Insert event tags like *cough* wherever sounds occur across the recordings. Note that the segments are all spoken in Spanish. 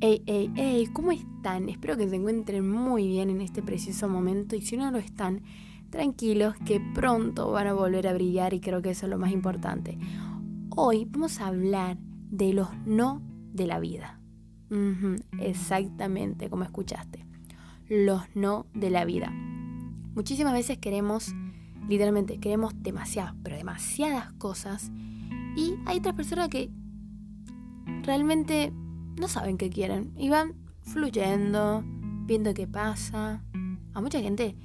Hey, hey, hey, ¿cómo están? Espero que se encuentren muy bien en este preciso momento y si no lo están, tranquilos que pronto van a volver a brillar y creo que eso es lo más importante. Hoy vamos a hablar de los no de la vida. exactamente como escuchaste. Los no de la vida. Muchísimas veces queremos, literalmente, queremos demasiadas, pero demasiadas cosas y hay otras personas que realmente no saben qué quieren y van fluyendo, viendo qué pasa. A mucha gente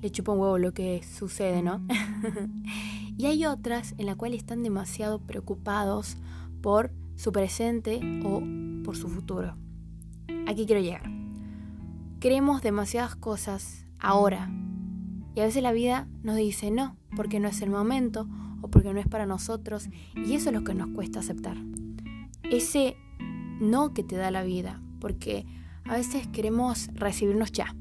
le chupa un huevo lo que sucede, ¿no? *laughs* y hay otras en las cuales están demasiado preocupados por su presente o por su futuro. Aquí quiero llegar. Queremos demasiadas cosas ahora. Y a veces la vida nos dice no, porque no es el momento o porque no es para nosotros. Y eso es lo que nos cuesta aceptar. Ese no que te da la vida, porque a veces queremos recibirnos ya,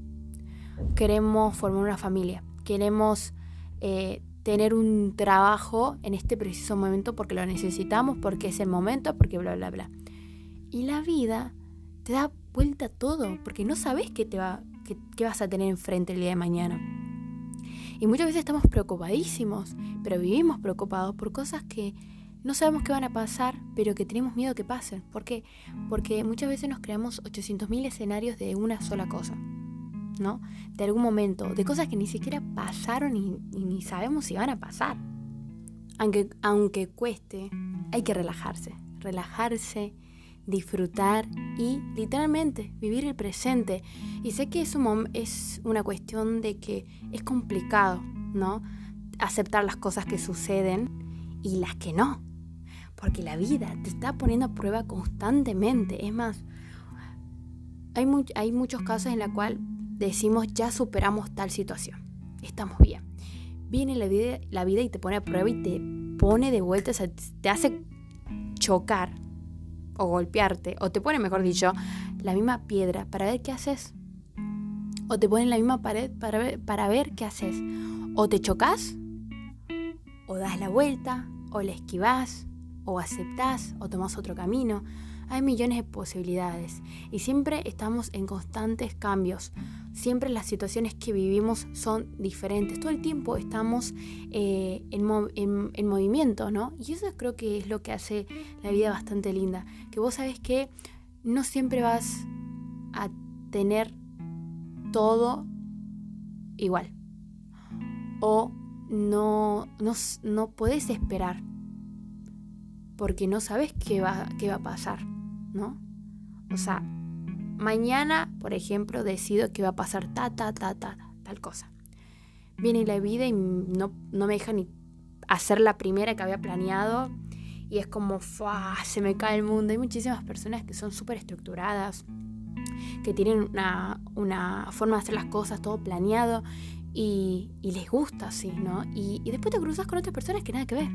queremos formar una familia, queremos eh, tener un trabajo en este preciso momento porque lo necesitamos, porque es el momento, porque bla, bla, bla. Y la vida te da vuelta todo, porque no sabes qué, te va, qué vas a tener enfrente el día de mañana. Y muchas veces estamos preocupadísimos, pero vivimos preocupados por cosas que no sabemos qué van a pasar, pero que tenemos miedo que pasen. ¿Por qué? Porque muchas veces nos creamos 800.000 escenarios de una sola cosa, ¿no? De algún momento, de cosas que ni siquiera pasaron y, ni sabemos si van a pasar. Aunque, aunque cueste, hay que relajarse, relajarse, disfrutar y literalmente vivir el presente. Y sé que es, es una cuestión de que es complicado, ¿no? Aceptar las cosas que suceden y las que no porque la vida te está poniendo a prueba constantemente. Es más, hay, muchos casos en los cuales decimos ya superamos tal situación, estamos bien. Viene la vida, la y te pone a prueba y te pone de vuelta, te hace chocar o golpearte, o te pone, mejor dicho, la misma piedra para ver qué haces. O te pone en la misma pared para ver, para ver qué haces. O te chocas, o das la vuelta, o le esquivas, o aceptás o tomás otro camino. Hay millones de posibilidades y siempre estamos en constantes cambios. Siempre las situaciones que vivimos son diferentes. Todo el tiempo estamos eh, en, movimiento, ¿no? Y eso creo que es lo que hace la vida bastante linda. Que vos sabés que no siempre vas a tener todo igual. O no, no, no podés esperar porque no sabes qué va, qué va a pasar, ¿no? O sea, mañana, por ejemplo, decido que va a pasar ta, ta, ta, ta, tal cosa. Viene la vida y no, no me deja ni hacer la primera que había planeado y es como, se me cae el mundo. Hay muchísimas personas que son súper estructuradas, que tienen una, una, forma de hacer las cosas, todo planeado, y, les gusta así, ¿no? Y, después te cruzas con otras personas que nada que ver,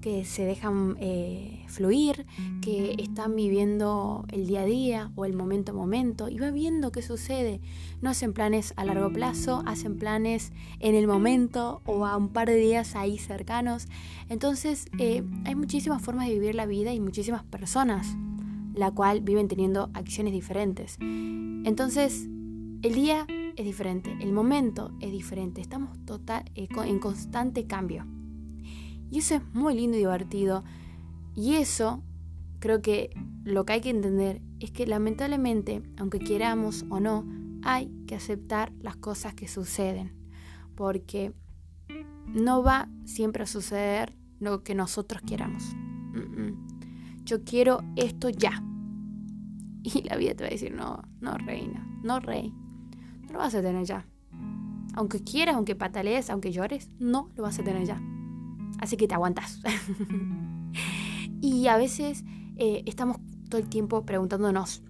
que se dejan eh, fluir, que están viviendo el día a día o el momento a momento y va viendo qué sucede. No hacen planes a largo plazo, hacen planes en el momento o a un par de días ahí cercanos. Entonces eh, hay muchísimas formas de vivir la vida y muchísimas personas la cual viven teniendo acciones diferentes. Entonces, el día es diferente, el momento es diferente, estamos total, eh, en constante cambio. Y eso es muy lindo y divertido. Y eso, creo que lo que hay que entender es que lamentablemente, aunque queramos o no, hay que aceptar las cosas que suceden. Porque no va siempre a suceder lo que nosotros queramos. Yo quiero esto ya. *laughs* Y la vida te va a decir, no, no, reina, no, rey lo vas a tener ya. Aunque quieras, aunque patalees, aunque llores, no lo vas a tener ya. Así que te aguantas. *laughs* y a veces eh, estamos todo el tiempo preguntándonos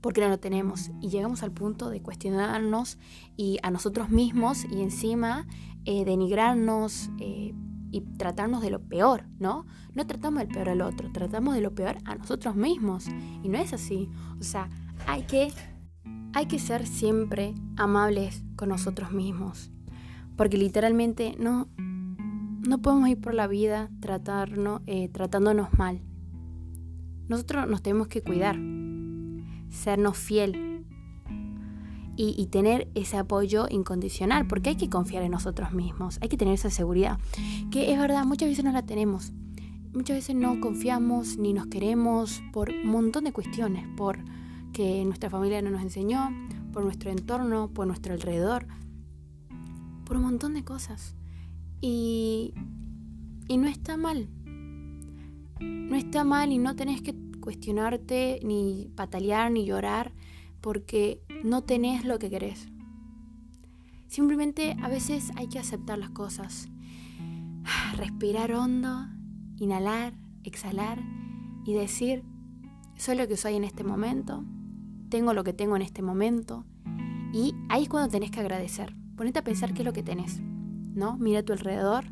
por qué no lo tenemos. Y llegamos al punto de cuestionarnos y a nosotros mismos y encima eh, denigrarnos eh, y tratarnos de lo peor, ¿no? No tratamos del peor al otro, tratamos de lo peor a nosotros mismos. Y no es así. O sea, hay que hay que ser siempre amables con nosotros mismos, porque literalmente no, no podemos ir por la vida tratarnos, eh, tratándonos mal. Nosotros nos tenemos que cuidar. sernos fiel y, tener ese apoyo incondicional, porque hay que confiar en nosotros mismos, hay que tener esa seguridad, que es verdad, muchas veces no la tenemos. Muchas veces no confiamos ni nos queremos por un montón de cuestiones, por que nuestra familia no nos enseñó, por nuestro entorno, por nuestro alrededor, por un montón de cosas. Y, y no está mal. No está mal y no tenés que cuestionarte, ni patalear, ni llorar, porque no tenés lo que querés. Simplemente a veces hay que aceptar las cosas. Respirar hondo, inhalar, exhalar y decir, soy lo que soy en este momento, tengo lo que tengo en este momento. Y ahí es cuando tenés que agradecer. Ponete a pensar qué es lo que tenés, ¿no? Mira a tu alrededor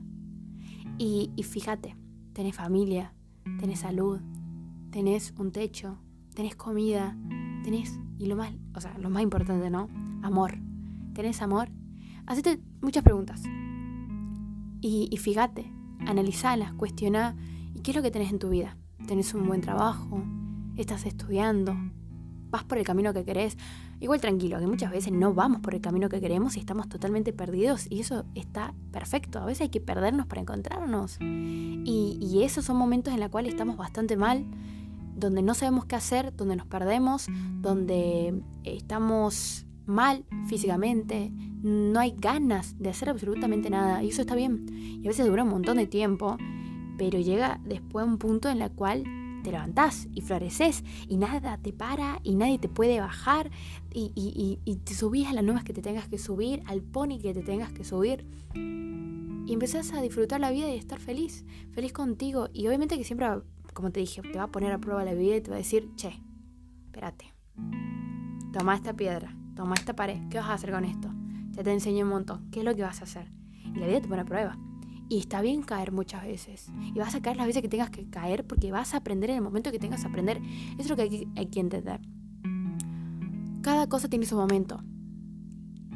y, y fíjate, tenés familia, tenés salud, tenés un techo, tenés comida, tenés, y lo más, o sea, lo más importante, ¿no? Amor. ¿Tenés amor? Hacete muchas preguntas. Y, y fíjate, analizalas, cuestiona, ¿y qué es lo que tenés en tu vida? ¿Tenés un buen trabajo? ¿Estás estudiando? ¿Vas por el camino que querés? Igual tranquilo, que muchas veces no vamos por el camino que queremos y estamos totalmente perdidos y eso está perfecto. A veces hay que perdernos para encontrarnos. Y, y esos son momentos en los cuales estamos bastante mal, donde no sabemos qué hacer, donde nos perdemos, donde estamos mal físicamente, no hay ganas de hacer absolutamente nada y eso está bien. Y a veces dura un montón de tiempo, pero llega después un punto en el cual te levantás y floreces y nada te para y nadie te puede bajar y, y, te subís a las nubes que te tengas que subir, al pony que te tengas que subir y empezás a disfrutar la vida y estar feliz, feliz contigo y obviamente que siempre, como te dije, te va a poner a prueba la vida y te va a decir, che, espérate, toma esta piedra, toma esta pared, ¿qué vas a hacer con esto? Ya te enseñé un montón, ¿qué es lo que vas a hacer? Y la vida te pone a prueba. Y está bien caer muchas veces. Y vas a caer las veces que tengas que caer porque vas a aprender en el momento que tengas que aprender. Eso es lo que hay, que entender. Cada cosa tiene su momento.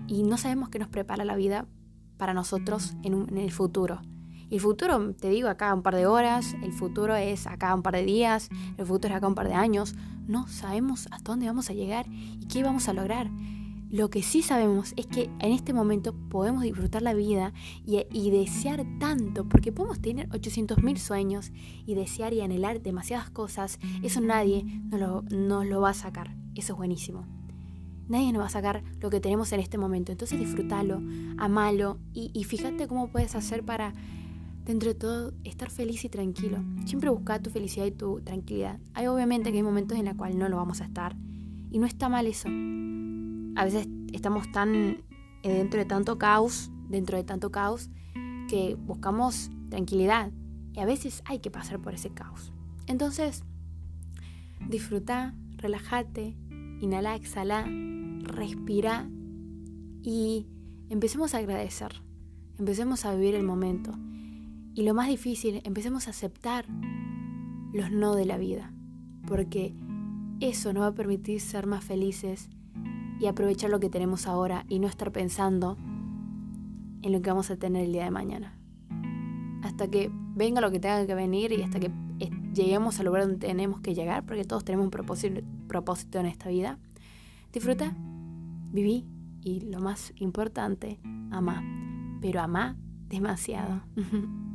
Y no sabemos qué nos prepara la vida para nosotros en el futuro. El futuro, te digo, acá un par de horas, el futuro es acá un par de días, el futuro es acá un par de años. No sabemos hasta dónde vamos a llegar y qué vamos a lograr. Lo que sí sabemos es que en este momento podemos disfrutar la vida y, desear tanto, porque podemos tener 800.000 sueños y desear y anhelar demasiadas cosas. Eso nadie nos lo, nos lo va a sacar. Eso es buenísimo. Nadie nos va a sacar lo que tenemos en este momento. Entonces disfrútalo, amalo y, y fíjate cómo puedes hacer para, dentro de todo, estar feliz y tranquilo. Siempre busca tu felicidad y tu tranquilidad. Hay obviamente que hay momentos en los cuales no lo vamos a estar. Y no está mal eso a veces estamos tan eh, dentro de tanto caos, dentro de tanto caos, que buscamos tranquilidad. Y a veces hay que pasar por ese caos. Entonces, disfruta, relájate, inhala, exhala, respira y empecemos a agradecer. Empecemos a vivir el momento. Y lo más difícil, empecemos a aceptar los no de la vida. Porque eso nos va a permitir ser más felices y aprovechar lo que tenemos ahora y no estar pensando en lo que vamos a tener el día de mañana. Hasta que venga lo que tenga que venir y hasta que lleguemos al lugar donde tenemos que llegar, porque todos tenemos un propósito, propósito en esta vida. Disfruta, viví y lo más importante, ama. Pero ama demasiado. *laughs*